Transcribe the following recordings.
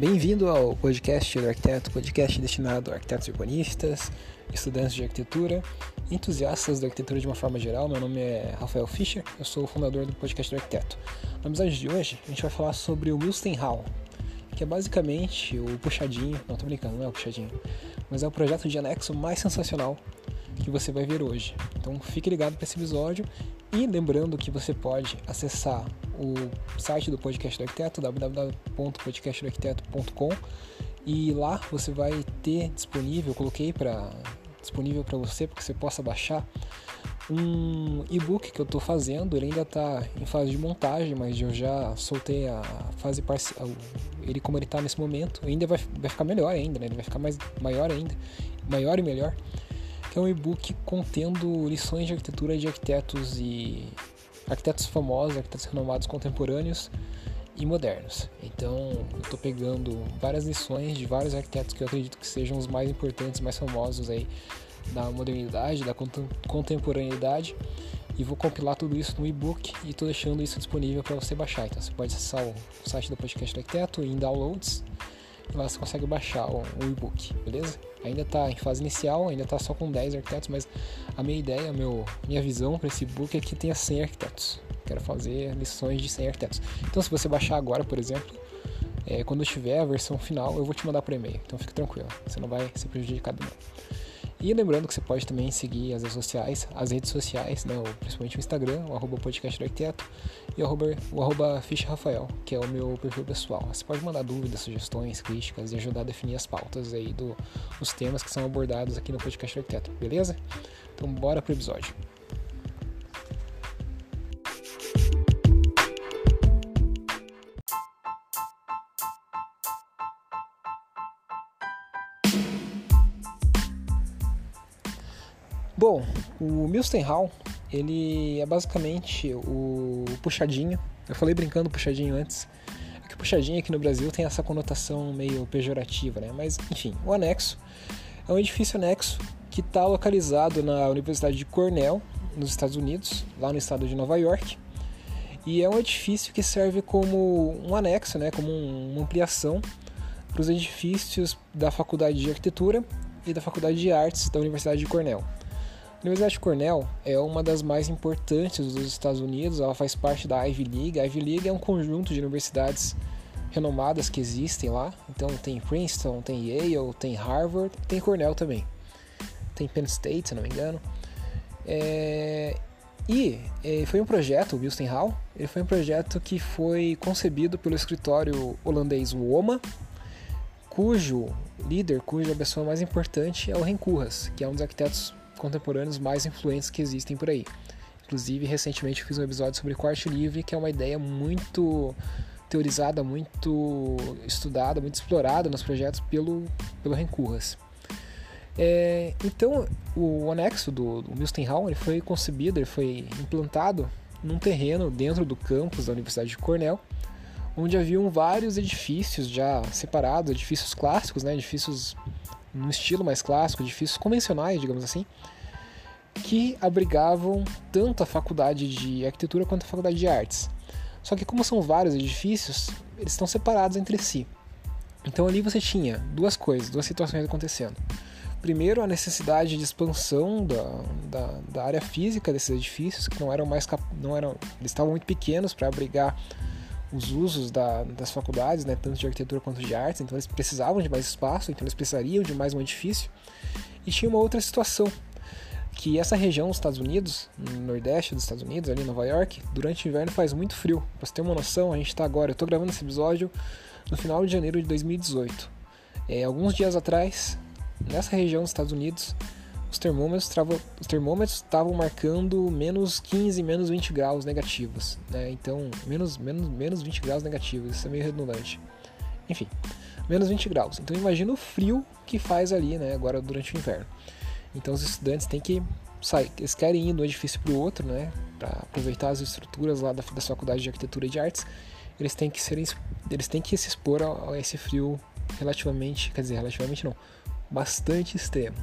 Bem-vindo ao podcast do arquiteto, podcast destinado a arquitetos urbanistas, estudantes de arquitetura, entusiastas da arquitetura de uma forma geral. Meu nome é Rafael Fischer, eu sou o fundador do podcast do arquiteto. No episódio de hoje, a gente vai falar sobre o Milstein Hall, que é basicamente o puxadinho, não tô brincando, não é o puxadinho, mas é o projeto de anexo mais sensacional que você vai ver hoje. Então fique ligado para esse episódio e lembrando que você pode acessar o site do Podcast do Arquiteto, www.podcastdoarquiteto.com e lá você vai ter disponível, coloquei para disponível para você para que você possa baixar um e-book que eu estou fazendo, ele ainda está em fase de montagem, mas eu já soltei a fase parcial, ele como ele está nesse momento, ainda vai, vai ficar melhor ainda, né? ele vai ficar mais maior ainda, maior e melhor que é um e-book contendo lições de arquitetura de arquitetos e arquitetos famosos, arquitetos renomados contemporâneos e modernos. Então, eu estou pegando várias lições de vários arquitetos que eu acredito que sejam os mais importantes, mais famosos aí da modernidade, da contemporaneidade e vou compilar tudo isso no e-book e estou deixando isso disponível para você baixar. Então, você pode acessar o site do podcast do arquiteto em downloads e lá você consegue baixar o, o e-book, beleza? Ainda está em fase inicial, ainda está só com 10 arquitetos, mas a minha ideia, meu, minha visão para esse book é que tenha 100 arquitetos. Quero fazer lições de 100 arquitetos. Então, se você baixar agora, por exemplo, é, quando eu tiver a versão final, eu vou te mandar por e-mail. Então, fique tranquilo, você não vai ser prejudicado não. E lembrando que você pode também seguir as redes sociais, as redes sociais, né, principalmente o Instagram, o arroba podcast do arquiteto e o arroba, o arroba Rafael, que é o meu perfil pessoal. Você pode mandar dúvidas, sugestões, críticas e ajudar a definir as pautas aí do, dos temas que são abordados aqui no podcast do arquiteto, beleza? Então bora pro episódio. Bom, o Milstein Hall, ele é basicamente o puxadinho. Eu falei brincando puxadinho antes. É que puxadinho aqui no Brasil tem essa conotação meio pejorativa, né? Mas, enfim, o anexo é um edifício anexo que está localizado na Universidade de Cornell, nos Estados Unidos, lá no estado de Nova York. E é um edifício que serve como um anexo, né, como uma ampliação para os edifícios da Faculdade de Arquitetura e da Faculdade de Artes da Universidade de Cornell. A Universidade de Cornell é uma das mais importantes dos Estados Unidos, ela faz parte da Ivy League. A Ivy League é um conjunto de universidades renomadas que existem lá. Então tem Princeton, tem Yale, tem Harvard, tem Cornell também. Tem Penn State, se não me engano. É... E é, foi um projeto, o Wilson Hall, ele foi um projeto que foi concebido pelo escritório holandês WOMA, cujo líder, cuja pessoa mais importante é o Rencurras, que é um dos arquitetos contemporâneos mais influentes que existem por aí. Inclusive, recentemente eu fiz um episódio sobre corte livre, que é uma ideia muito teorizada, muito estudada, muito explorada nos projetos pelo, pelo Rencurras. É, então, o anexo do, do Milstein Hall ele foi concebido, ele foi implantado num terreno dentro do campus da Universidade de Cornell, onde haviam vários edifícios já separados, edifícios clássicos, né, edifícios num estilo mais clássico, edifícios convencionais, digamos assim, que abrigavam tanto a faculdade de arquitetura quanto a faculdade de artes. Só que como são vários edifícios, eles estão separados entre si. Então ali você tinha duas coisas, duas situações acontecendo. Primeiro, a necessidade de expansão da, da, da área física desses edifícios, que não eram mais não eram, eles estavam muito pequenos para abrigar os usos da, das faculdades, né, tanto de arquitetura quanto de artes, então eles precisavam de mais espaço, então eles precisariam de mais um edifício. E tinha uma outra situação, que essa região dos Estados Unidos, no nordeste dos Estados Unidos, ali em Nova York, durante o inverno faz muito frio. Pra você ter uma noção, a gente está agora, eu estou gravando esse episódio no final de janeiro de 2018. É, alguns dias atrás, nessa região dos Estados Unidos, os termômetros estavam os termômetros estavam marcando menos 15, menos 20 graus negativos, né? Então, menos, menos, menos 20 graus negativos, isso é meio redundante. Enfim, menos 20 graus. Então, imagina o frio que faz ali, né, agora durante o inverno. Então, os estudantes têm que sair, eles querem ir de um edifício para o outro, né, para aproveitar as estruturas lá da, da faculdade de arquitetura e de artes, eles têm que ser, eles têm que se expor a, a esse frio relativamente, quer dizer, relativamente não, bastante extremo.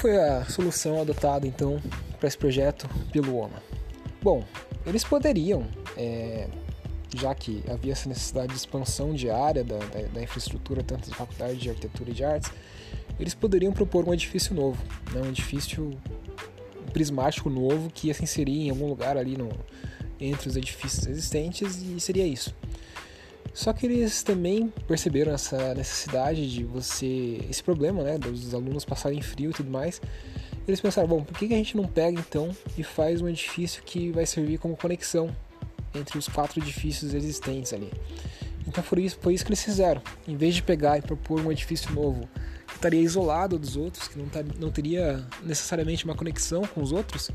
Foi a solução adotada então para esse projeto pelo OMA? Bom, eles poderiam, é, já que havia essa necessidade de expansão diária da, da, da, infraestrutura, tanto da faculdade de arquitetura e de artes, eles poderiam propor um edifício novo, né, um edifício prismático novo que ia se inserir em algum lugar ali no, entre os edifícios existentes e seria isso. Só que eles também perceberam essa necessidade de você, esse problema, né, dos alunos passarem frio e tudo mais. Eles pensaram, bom, por que a gente não pega então e faz um edifício que vai servir como conexão entre os quatro edifícios existentes ali? Então foi isso, foi isso que eles fizeram. Em vez de pegar e propor um edifício novo que estaria isolado dos outros, que não, não teria necessariamente uma conexão com os outros,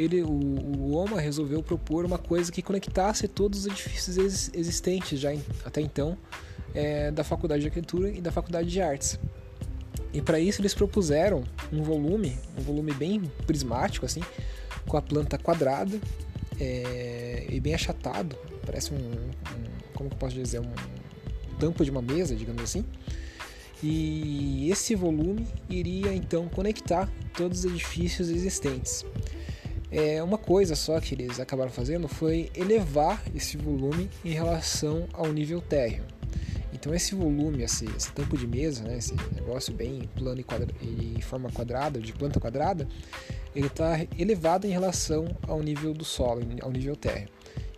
ele, o, o OMA resolveu propor uma coisa que conectasse todos os edifícios ex, existentes já em, até então é, da Faculdade de Arquitetura e da Faculdade de Artes. E para isso eles propuseram um volume, um volume bem prismático assim, com a planta quadrada é, e bem achatado, parece um, um como que eu posso dizer, um tampo de uma mesa, digamos assim. E esse volume iria então conectar todos os edifícios existentes. É, uma coisa só que eles acabaram fazendo foi elevar esse volume em relação ao nível térreo. Então esse volume, esse, esse tampo de mesa, né, esse negócio bem plano e, quadra, forma quadrada, de planta quadrada, ele está elevado em relação ao nível do solo, ao nível térreo.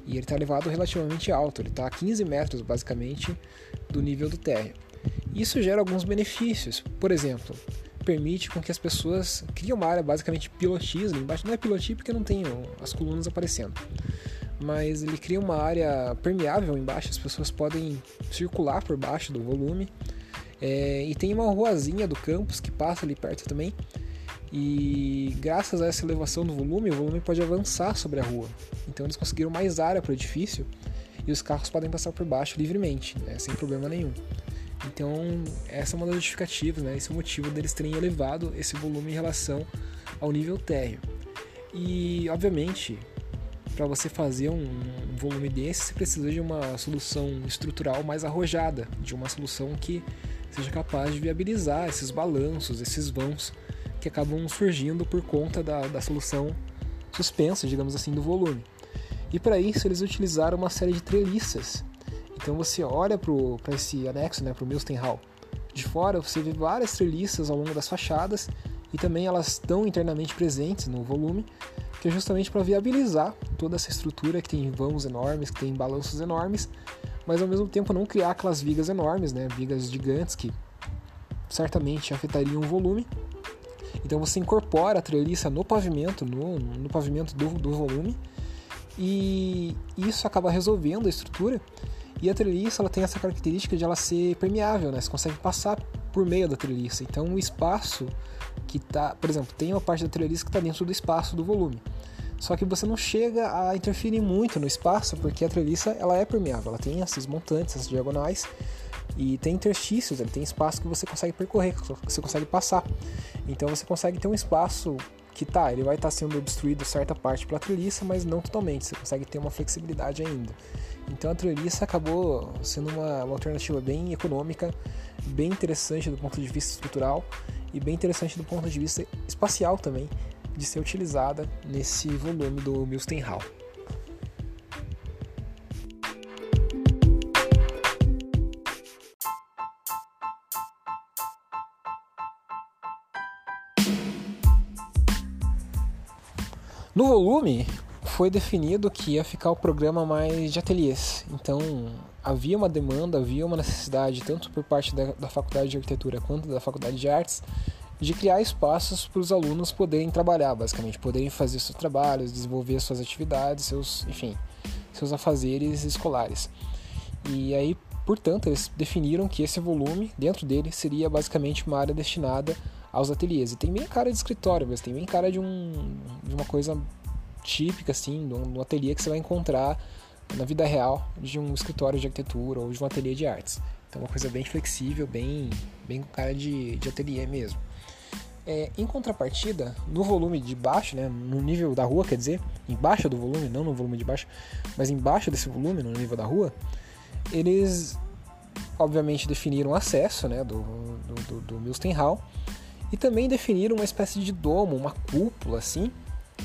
E ele está elevado relativamente alto, ele está a 15 metros basicamente do nível do térreo. Isso gera alguns benefícios. Por exemplo, permite com que as pessoas criem uma área basicamente pilotis ali embaixo. Não é pilotis porque não tem as colunas aparecendo. Mas ele cria uma área permeável embaixo, as pessoas podem circular por baixo do volume. É, e tem uma ruazinha do campus que passa ali perto também. E graças a essa elevação do volume, o volume pode avançar sobre a rua. Então eles conseguiram mais área para o edifício e os carros podem passar por baixo livremente, né, sem problema nenhum. Então, essa é uma das justificativas, né? Esse é o motivo deles terem elevado esse volume em relação ao nível térreo. E, obviamente, para você fazer um volume desse, você precisa de uma solução estrutural mais arrojada, de uma solução que seja capaz de viabilizar esses balanços, esses vãos que acabam surgindo por conta da, da solução suspensa, digamos assim, do volume. E para isso eles utilizaram uma série de treliças então você olha para esse anexo, né, para o Milstein Hall. De fora você vê várias treliças ao longo das fachadas e também elas estão internamente presentes no volume, que é justamente para viabilizar toda essa estrutura que tem vãos enormes, que tem balanços enormes, mas ao mesmo tempo não criar aquelas vigas enormes, né, vigas gigantes que certamente afetariam o volume. Então você incorpora a treliça no pavimento, no, no pavimento do, do volume, e isso acaba resolvendo a estrutura e a treliça ela tem essa característica de ela ser permeável, né? Você consegue passar por meio da treliça. Então o espaço que está, por exemplo, tem uma parte da treliça que está dentro do espaço do volume. Só que você não chega a interferir muito no espaço, porque a treliça ela é permeável, ela tem esses montantes, essas diagonais, e tem interstícios, ele tem espaço que você consegue percorrer, que você consegue passar. Então você consegue ter um espaço que tá, ele vai estar tá sendo obstruído certa parte pela treliça, mas não totalmente, você consegue ter uma flexibilidade ainda. Então a treliça acabou sendo uma, uma alternativa bem econômica, bem interessante do ponto de vista estrutural e bem interessante do ponto de vista espacial também, de ser utilizada nesse volume do Milstein No volume, foi definido que ia ficar o programa mais de ateliês. Então havia uma demanda, havia uma necessidade, tanto por parte da, da Faculdade de Arquitetura quanto da Faculdade de Artes, de criar espaços para os alunos poderem trabalhar, basicamente, poderem fazer seus trabalhos, desenvolver suas atividades, seus, enfim, seus afazeres escolares. E aí, portanto, eles definiram que esse volume, dentro dele, seria basicamente uma área destinada aos ateliês. E tem bem cara de escritório, mas tem bem cara de, um, de uma coisa típica, assim, no, no ateliê que você vai encontrar na vida real de um escritório de arquitetura ou de um ateliê de artes. Então, uma coisa bem flexível, bem, bem com cara de, de ateliê mesmo. É, em contrapartida, no volume de baixo, né, no nível da rua, quer dizer, embaixo do volume, não no volume de baixo, mas embaixo desse volume, no nível da rua, eles obviamente definiram acesso né, do, do, do, do E também definiram uma espécie de domo, uma cúpula assim,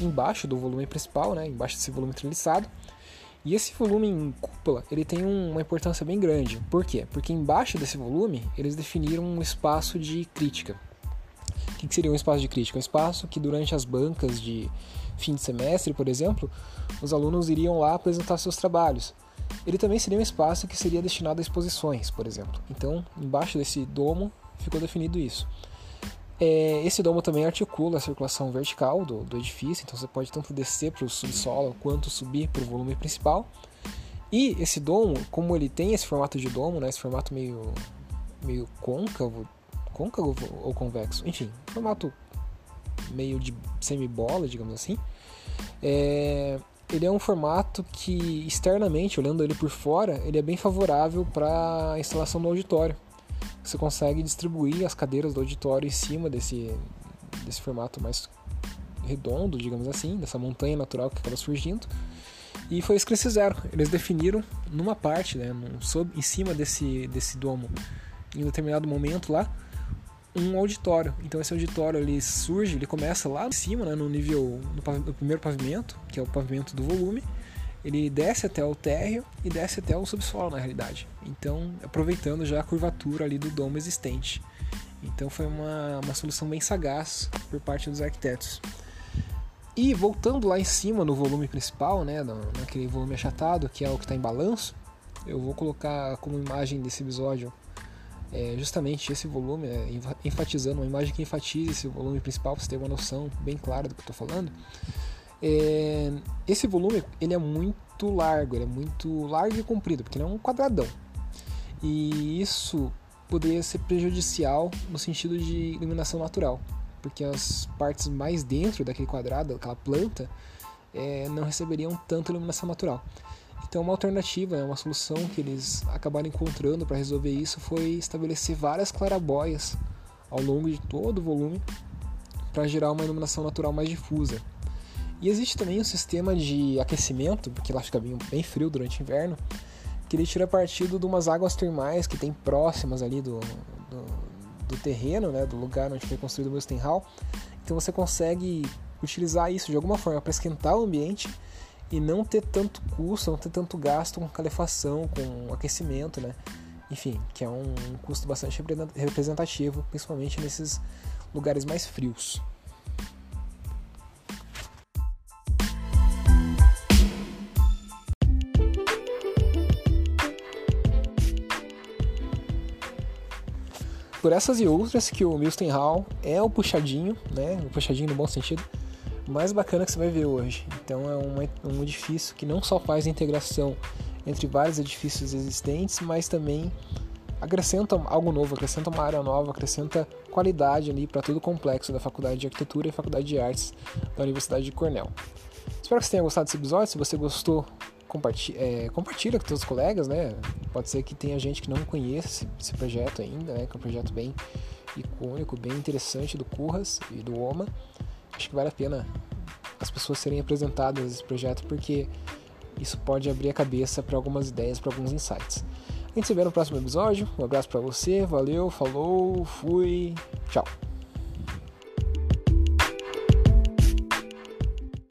embaixo do volume principal, né, embaixo desse volume treliçado. E esse volume em cúpula, ele tem uma importância bem grande. Por quê? Porque embaixo desse volume, eles definiram um espaço de crítica. O que seria um espaço de crítica? Um espaço que durante as bancas de fim de semestre, por exemplo, os alunos iriam lá apresentar seus trabalhos. Ele também seria um espaço que seria destinado a exposições, por exemplo. Então, embaixo desse domo ficou definido isso. É, esse domo também articula a circulação vertical do, do edifício, então você pode tanto descer para o subsolo quanto subir para o volume principal. E esse domo, como ele tem esse formato de domo, né, esse formato meio, meio côncavo, côncavo ou convexo, enfim, formato meio de semibola, digamos assim, é, ele é um formato que externamente, olhando ele por fora, ele é bem favorável para a instalação do auditório você consegue distribuir as cadeiras do auditório em cima desse, desse formato mais redondo, digamos assim, dessa montanha natural que acaba surgindo. E foi isso que eles fizeram. Eles definiram numa parte, né, num, sob, em cima desse, desse domo, em um determinado momento lá, um auditório. Então esse auditório ele surge, ele começa lá em cima, né, no nível, no, no primeiro pavimento, que é o pavimento do volume, ele desce até o térreo e desce até o subsolo na realidade. Então, aproveitando já a curvatura ali do domo existente. Então foi uma, uma solução bem sagaz por parte dos arquitetos. E voltando lá em cima no volume principal, né, naquele volume achatado, que é o que está em balanço, eu vou colocar como imagem desse episódio é, justamente esse volume, é, enfatizando uma imagem que enfatize esse volume principal, para você ter uma noção bem clara do que eu estou falando. É, esse volume ele é muito largo, ele é muito largo e comprido, porque ele é um quadradão. E isso poderia ser prejudicial no sentido de iluminação natural, porque as partes mais dentro daquele quadrado, aquela planta, é, não receberiam tanta iluminação natural. Então, uma alternativa, né, uma solução que eles acabaram encontrando para resolver isso foi estabelecer várias clarabóias ao longo de todo o volume para gerar uma iluminação natural mais difusa. E existe também um sistema de aquecimento, porque lá fica bem, bem frio durante o inverno, que ele tira partido de umas águas termais que tem próximas ali do, do, do terreno, né, do lugar onde foi construído o Mustenhall. Então você consegue utilizar isso de alguma forma para esquentar o ambiente e não ter tanto custo, não ter tanto gasto com calefação, com aquecimento, né? Enfim, que é um custo bastante representativo, principalmente nesses lugares mais frios. Por essas e outras que o Milton Hall é o puxadinho, né? O puxadinho no bom sentido, mais bacana que você vai ver hoje. Então é um, edifício que não só faz a integração entre vários edifícios existentes, mas também acrescenta algo novo, acrescenta uma área nova, acrescenta qualidade ali para todo o complexo da Faculdade de Arquitetura e Faculdade de Artes da Universidade de Cornell. Espero que você tenha gostado desse episódio. Se você gostou, compartilha, é, compartilha com seus colegas, né? Pode ser que tenha gente que não conheça esse projeto ainda, né? Que é um projeto bem icônico, bem interessante do Curras e do OMA. Acho que vale a pena as pessoas serem apresentadas esse projeto porque isso pode abrir a cabeça para algumas ideias, para alguns insights. A gente se vê no próximo episódio. Um abraço para você, valeu, falou, fui, tchau.